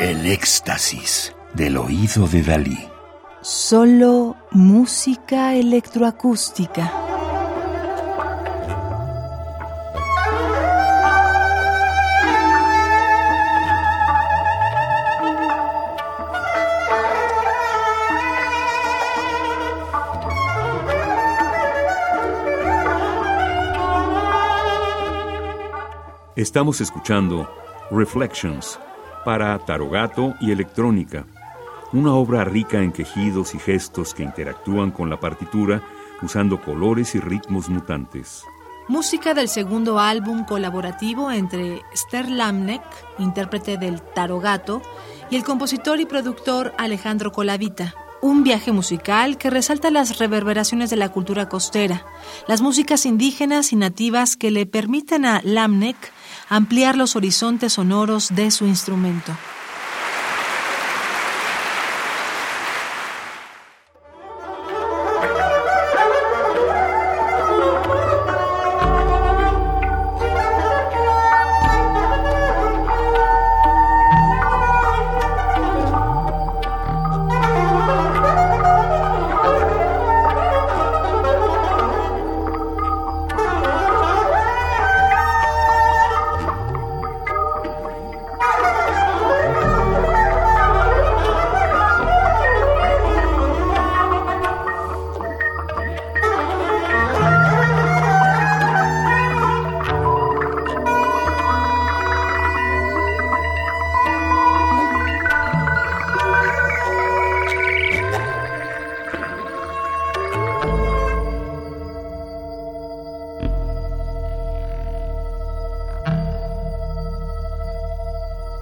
El éxtasis del oído de Dalí. Solo música electroacústica. Estamos escuchando Reflections para Tarogato y Electrónica, una obra rica en quejidos y gestos que interactúan con la partitura usando colores y ritmos mutantes. Música del segundo álbum colaborativo entre Esther Lamnek, intérprete del Tarogato, y el compositor y productor Alejandro Colavita. Un viaje musical que resalta las reverberaciones de la cultura costera, las músicas indígenas y nativas que le permiten a Lamnek ampliar los horizontes sonoros de su instrumento.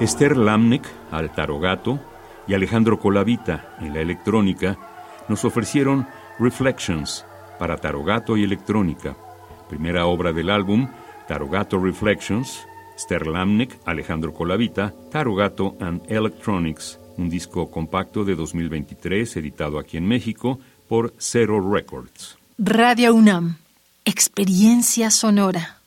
Esther Lamnek al tarogato y Alejandro Colavita en la electrónica nos ofrecieron Reflections para tarogato y electrónica, primera obra del álbum Tarogato Reflections, Esther Lamnek, Alejandro Colavita, Tarogato and Electronics, un disco compacto de 2023 editado aquí en México por Zero Records. Radio UNAM, experiencia sonora.